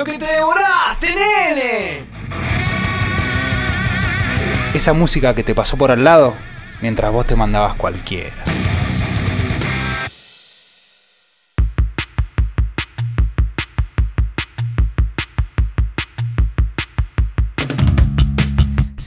¡Lo que te devoraste, nene! Esa música que te pasó por al lado mientras vos te mandabas cualquiera.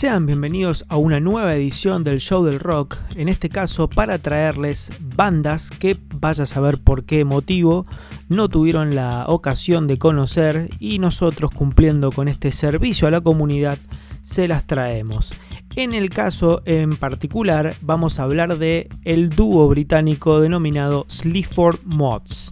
Sean bienvenidos a una nueva edición del Show del Rock, en este caso para traerles bandas que, vaya a saber por qué motivo, no tuvieron la ocasión de conocer y nosotros cumpliendo con este servicio a la comunidad, se las traemos. En el caso en particular vamos a hablar de el dúo británico denominado Sleaford Mods.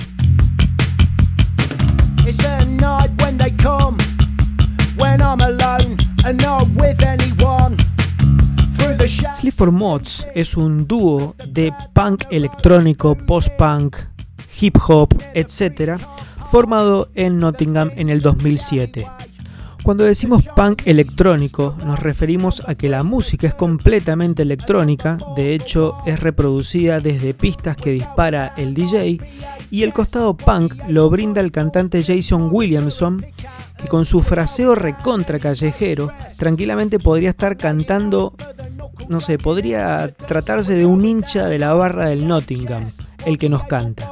Sleaford Mods es un dúo de punk electrónico, post-punk, hip hop, etc., formado en Nottingham en el 2007. Cuando decimos punk electrónico nos referimos a que la música es completamente electrónica, de hecho es reproducida desde pistas que dispara el DJ y el costado punk lo brinda el cantante Jason Williamson, que con su fraseo recontra callejero tranquilamente podría estar cantando, no sé, podría tratarse de un hincha de la barra del Nottingham, el que nos canta.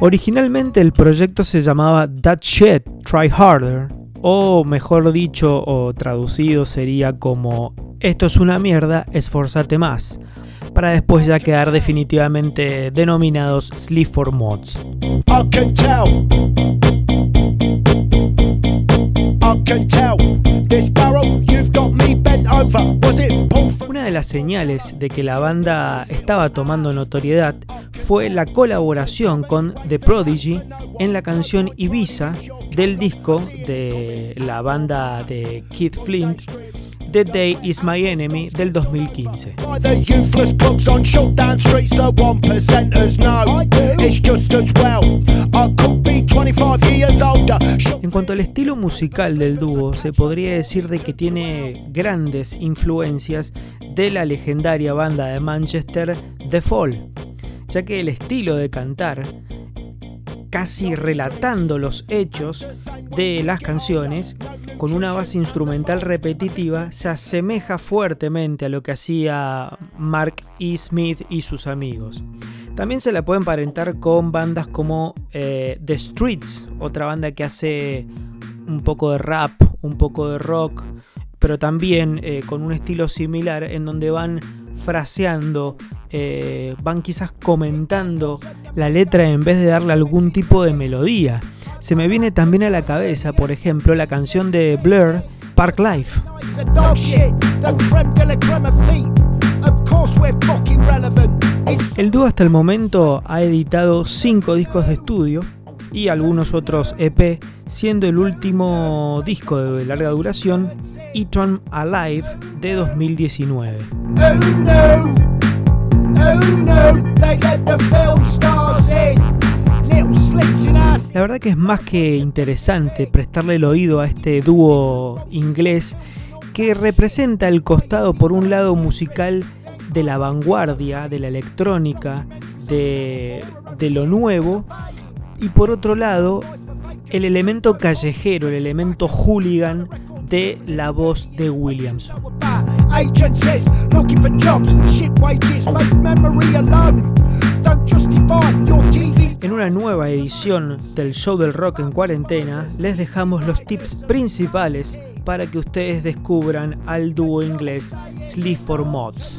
Originalmente el proyecto se llamaba That Shit, Try Harder, o mejor dicho o traducido sería como Esto es una mierda, esforzate más, para después ya quedar definitivamente denominados Sleep for Mods. Una de las señales de que la banda estaba tomando notoriedad fue la colaboración con The Prodigy en la canción Ibiza del disco de la banda de Keith Flint The Day Is My Enemy del 2015. En cuanto al estilo musical del dúo, se podría decir de que tiene grandes influencias de la legendaria banda de Manchester The Fall, ya que el estilo de cantar casi relatando los hechos de las canciones, con una base instrumental repetitiva, se asemeja fuertemente a lo que hacía Mark E. Smith y sus amigos. También se la puede emparentar con bandas como eh, The Streets, otra banda que hace un poco de rap, un poco de rock, pero también eh, con un estilo similar en donde van fraseando, eh, van quizás comentando la letra en vez de darle algún tipo de melodía. Se me viene también a la cabeza, por ejemplo, la canción de Blur, Park Life. El dúo hasta el momento ha editado 5 discos de estudio y algunos otros EP, siendo el último disco de larga duración Eton Alive de 2019. La verdad que es más que interesante prestarle el oído a este dúo inglés que representa el costado por un lado musical de la vanguardia, de la electrónica, de, de lo nuevo y por otro lado el elemento callejero, el elemento hooligan de la voz de En una nueva edición del Show del Rock en cuarentena, les dejamos los tips principales para que ustedes descubran al dúo inglés Sleep for Mods.